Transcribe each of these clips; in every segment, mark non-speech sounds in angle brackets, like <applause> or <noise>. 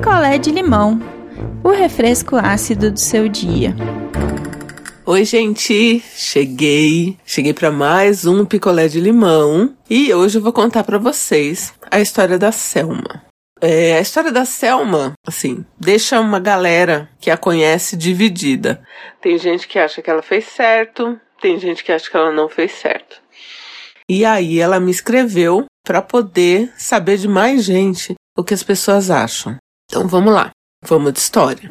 picolé de limão, o refresco ácido do seu dia. Oi, gente, cheguei. Cheguei para mais um picolé de limão e hoje eu vou contar para vocês a história da Selma. É, a história da Selma, assim, deixa uma galera que a conhece dividida. Tem gente que acha que ela fez certo, tem gente que acha que ela não fez certo. E aí ela me escreveu para poder saber de mais gente o que as pessoas acham. Então vamos lá, vamos de história.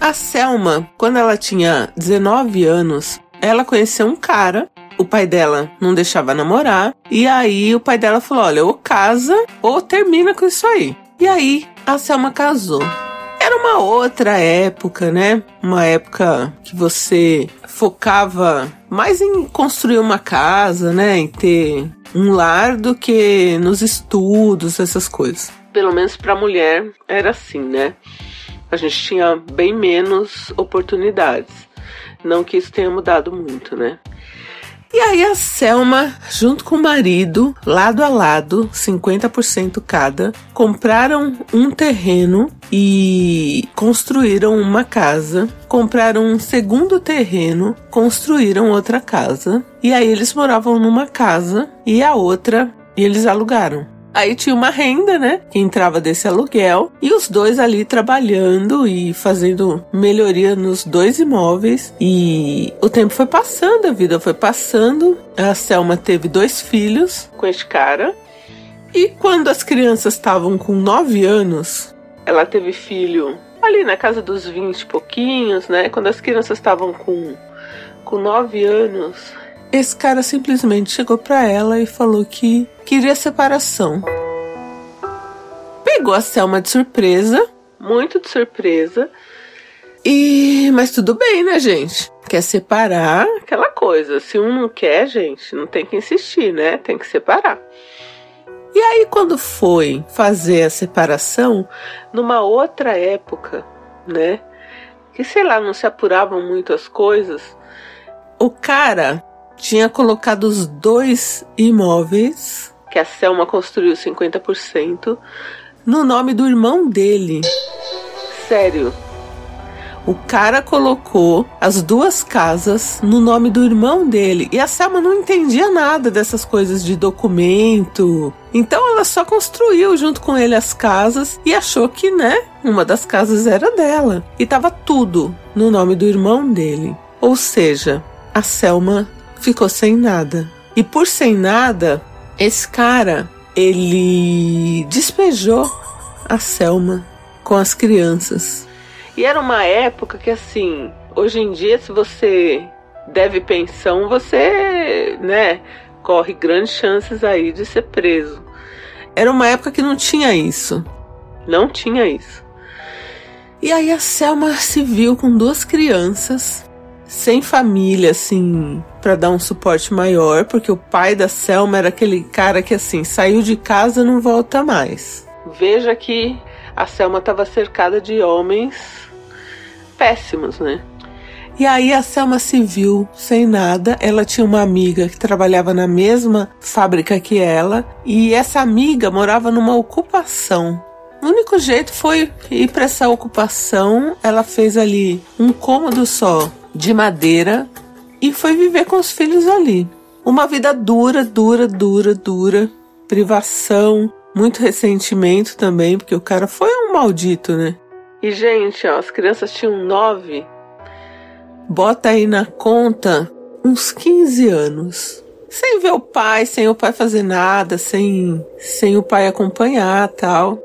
A Selma, quando ela tinha 19 anos, ela conheceu um cara. O pai dela não deixava namorar. E aí o pai dela falou: olha, ou casa ou termina com isso aí. E aí a Selma casou. Era uma outra época, né? Uma época que você focava mais em construir uma casa, né? Em ter um lar do que nos estudos, essas coisas pelo menos para mulher era assim, né? A gente tinha bem menos oportunidades. Não que isso tenha mudado muito, né? E aí a Selma, junto com o marido, lado a lado, 50% cada, compraram um terreno e construíram uma casa. Compraram um segundo terreno, construíram outra casa. E aí eles moravam numa casa e a outra e eles alugaram. Aí tinha uma renda, né? Que entrava desse aluguel. E os dois ali trabalhando e fazendo melhoria nos dois imóveis. E o tempo foi passando, a vida foi passando. A Selma teve dois filhos com este cara. E quando as crianças estavam com nove anos, ela teve filho ali na casa dos vinte e pouquinhos, né? Quando as crianças estavam com, com nove anos, esse cara simplesmente chegou para ela e falou que queria separação. Pegou a Selma de surpresa, muito de surpresa. E mas tudo bem, né, gente? Quer separar aquela coisa. Se um não quer, gente, não tem que insistir, né? Tem que separar. E aí quando foi fazer a separação, numa outra época, né? Que sei lá, não se apuravam muito as coisas. O cara tinha colocado os dois imóveis, que a Selma construiu 50%, no nome do irmão dele. Sério. O cara colocou as duas casas no nome do irmão dele. E a Selma não entendia nada dessas coisas de documento. Então ela só construiu junto com ele as casas e achou que, né, uma das casas era dela. E tava tudo no nome do irmão dele. Ou seja, a Selma ficou sem nada. E por sem nada, esse cara, ele despejou a Selma com as crianças. E era uma época que assim, hoje em dia se você deve pensão, você, né, corre grandes chances aí de ser preso. Era uma época que não tinha isso. Não tinha isso. E aí a Selma se viu com duas crianças sem família, assim, para dar um suporte maior, porque o pai da Selma era aquele cara que, assim, saiu de casa não volta mais. Veja que a Selma estava cercada de homens péssimos, né? E aí a Selma se viu sem nada. Ela tinha uma amiga que trabalhava na mesma fábrica que ela, e essa amiga morava numa ocupação. O único jeito foi ir para essa ocupação. Ela fez ali um cômodo só de madeira e foi viver com os filhos ali. Uma vida dura, dura, dura, dura, privação, muito ressentimento também, porque o cara foi um maldito, né? E, gente, ó, as crianças tinham nove. Bota aí na conta uns 15 anos. Sem ver o pai, sem o pai fazer nada, sem, sem o pai acompanhar tal.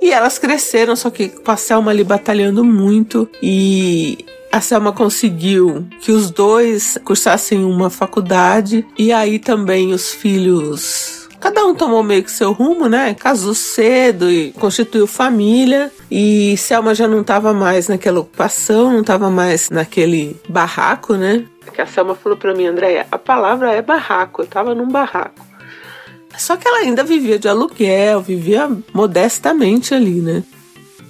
E elas cresceram, só que Selma ali batalhando muito. E a Selma conseguiu que os dois cursassem uma faculdade e aí também os filhos Cada um tomou meio que seu rumo, né? Casou cedo e constituiu família. E Selma já não estava mais naquela ocupação, não estava mais naquele barraco, né? Que a Selma falou para mim, Andréia, a palavra é barraco. Eu estava num barraco. Só que ela ainda vivia de aluguel, vivia modestamente ali, né?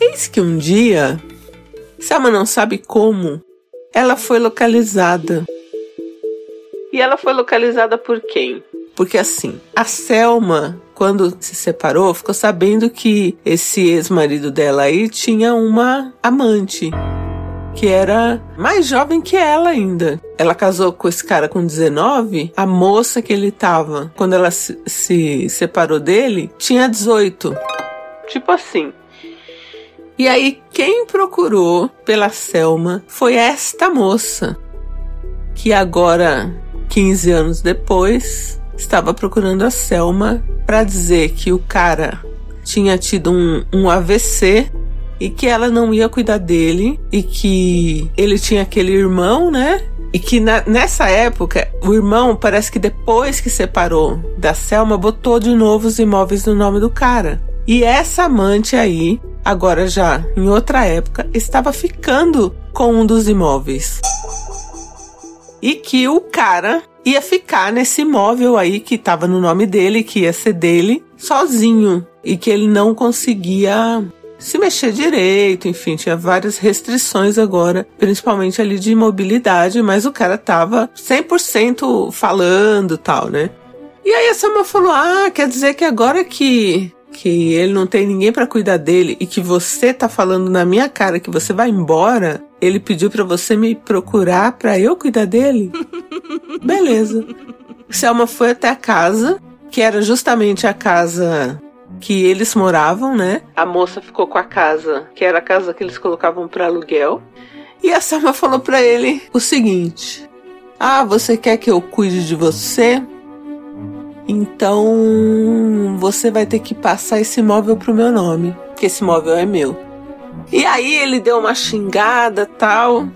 Eis que um dia Selma não sabe como. Ela foi localizada. E ela foi localizada por quem? Porque assim, a Selma quando se separou, ficou sabendo que esse ex-marido dela aí tinha uma amante que era mais jovem que ela ainda. Ela casou com esse cara com 19, a moça que ele tava, quando ela se, se separou dele, tinha 18. Tipo assim. E aí, quem procurou pela Selma foi esta moça, que agora, 15 anos depois, estava procurando a Selma para dizer que o cara tinha tido um, um AVC e que ela não ia cuidar dele e que ele tinha aquele irmão, né? E que na, nessa época, o irmão parece que depois que separou da Selma, botou de novo os imóveis no nome do cara. E essa amante aí, agora já em outra época, estava ficando com um dos imóveis. E que o cara ia ficar nesse imóvel aí que estava no nome dele, que ia ser dele, sozinho. E que ele não conseguia se mexer direito, enfim, tinha várias restrições agora, principalmente ali de mobilidade, mas o cara tava 100% falando tal, né? E aí a Selma falou: "Ah, quer dizer que agora que que ele não tem ninguém para cuidar dele e que você tá falando na minha cara que você vai embora, ele pediu para você me procurar para eu cuidar dele?" <laughs> Beleza. Selma foi até a casa, que era justamente a casa que eles moravam, né? A moça ficou com a casa, que era a casa que eles colocavam para aluguel. E a Selma falou para ele o seguinte: Ah, você quer que eu cuide de você? Então você vai ter que passar esse imóvel pro meu nome, que esse imóvel é meu. E aí ele deu uma xingada tal,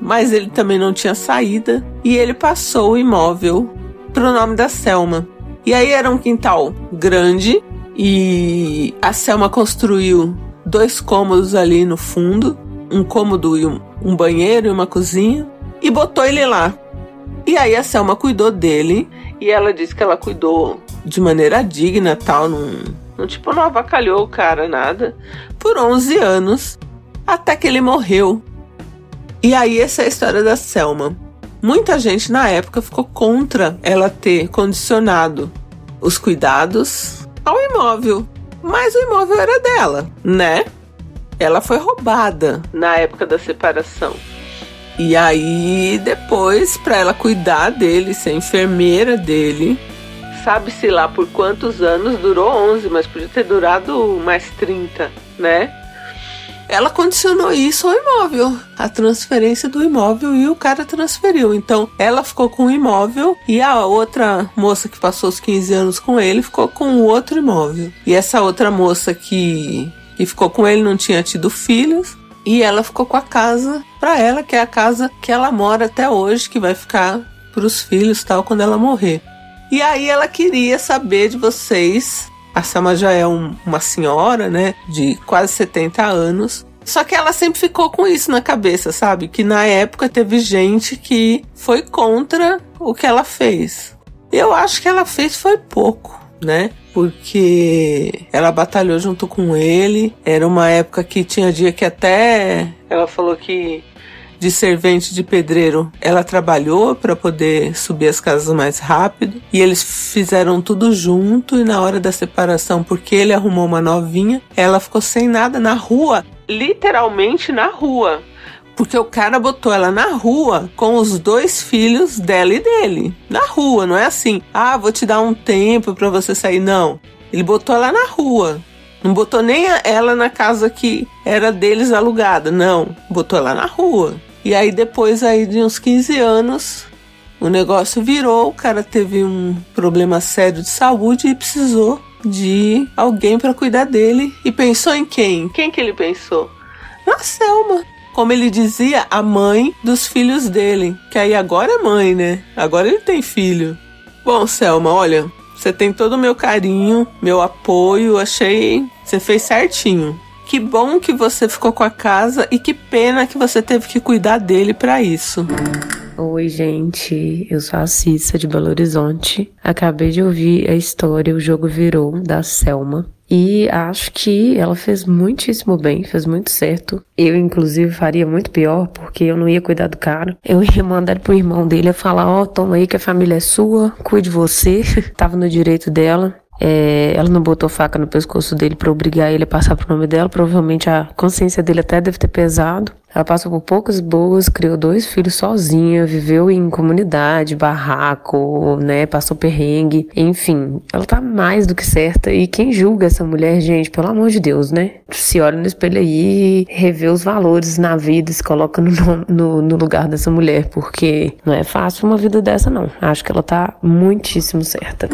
mas ele também não tinha saída e ele passou o imóvel pro nome da Selma. E aí era um quintal grande, e a Selma construiu dois cômodos ali no fundo, um cômodo e um, um banheiro e uma cozinha, e botou ele lá. E aí a Selma cuidou dele e ela disse que ela cuidou de maneira digna, tal, não, não tipo não avacalhou o cara nada, por 11 anos, até que ele morreu. E aí essa é a história da Selma. Muita gente na época ficou contra ela ter condicionado os cuidados ao imóvel. Mas o imóvel era dela, né? Ela foi roubada na época da separação. E aí, depois, para ela cuidar dele, ser enfermeira dele, sabe-se lá por quantos anos, durou 11, mas podia ter durado mais 30, né? ela condicionou isso ao imóvel, a transferência do imóvel e o cara transferiu. Então ela ficou com o imóvel e a outra moça que passou os 15 anos com ele ficou com o outro imóvel. E essa outra moça que, que ficou com ele não tinha tido filhos. E ela ficou com a casa para ela, que é a casa que ela mora até hoje, que vai ficar para os filhos tal quando ela morrer. E aí ela queria saber de vocês a Selma já é um, uma senhora, né, de quase 70 anos. Só que ela sempre ficou com isso na cabeça, sabe? Que na época teve gente que foi contra o que ela fez. Eu acho que ela fez foi pouco, né? Porque ela batalhou junto com ele. Era uma época que tinha dia que até ela falou que de servente de pedreiro, ela trabalhou para poder subir as casas mais rápido e eles fizeram tudo junto e na hora da separação, porque ele arrumou uma novinha, ela ficou sem nada na rua, literalmente na rua. Porque o cara botou ela na rua com os dois filhos dela e dele. Na rua, não é assim, ah, vou te dar um tempo para você sair. Não. Ele botou ela na rua. Não botou nem ela na casa que era deles alugada, não. Botou ela na rua. E aí depois aí de uns 15 anos, o negócio virou, o cara teve um problema sério de saúde e precisou de alguém para cuidar dele. E pensou em quem? Quem que ele pensou? Na Selma. Como ele dizia, a mãe dos filhos dele. Que aí agora é mãe, né? Agora ele tem filho. Bom, Selma, olha, você tem todo o meu carinho, meu apoio. Achei. Você fez certinho. Que bom que você ficou com a casa e que pena que você teve que cuidar dele para isso. Oi, gente. Eu sou a Cissa de Belo Horizonte. Acabei de ouvir a história O Jogo Virou da Selma. E acho que ela fez muitíssimo bem, fez muito certo. Eu, inclusive, faria muito pior, porque eu não ia cuidar do cara. Eu ia mandar pro irmão dele falar: Ó, oh, toma aí que a família é sua, cuide você. <laughs> Tava no direito dela. É, ela não botou faca no pescoço dele para obrigar ele a passar pro nome dela. Provavelmente a consciência dele até deve ter pesado. Ela passou por poucas boas, criou dois filhos sozinha, viveu em comunidade, barraco, né? Passou perrengue, enfim. Ela tá mais do que certa. E quem julga essa mulher, gente, pelo amor de Deus, né? Se olha no espelho aí, revê os valores na vida, se coloca no, no, no lugar dessa mulher, porque não é fácil uma vida dessa, não. Acho que ela tá muitíssimo certa.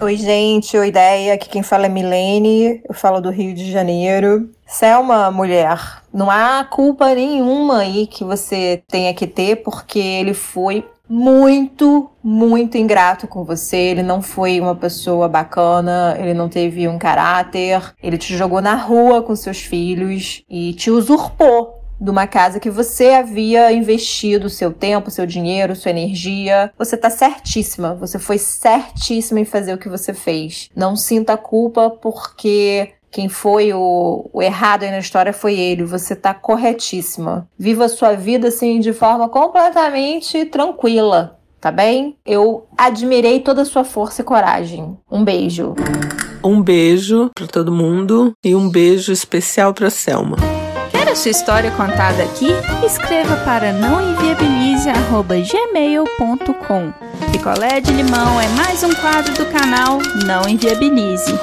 Oi, gente. Oi, ideia. Aqui quem fala é Milene. Eu falo do Rio de Janeiro. Selma, mulher, não há culpa nenhuma aí que você tenha que ter, porque ele foi muito, muito ingrato com você. Ele não foi uma pessoa bacana, ele não teve um caráter, ele te jogou na rua com seus filhos e te usurpou de uma casa que você havia investido seu tempo, seu dinheiro, sua energia. Você tá certíssima. Você foi certíssima em fazer o que você fez. Não sinta culpa porque quem foi o, o, errado aí na história foi ele. Você tá corretíssima. Viva a sua vida assim de forma completamente tranquila, tá bem? Eu admirei toda a sua força e coragem. Um beijo. Um beijo para todo mundo e um beijo especial para Selma. Quer a sua história contada aqui? Escreva para nãoenviabilize@gmail.com. Picolé de limão é mais um quadro do canal Não Enviabilize.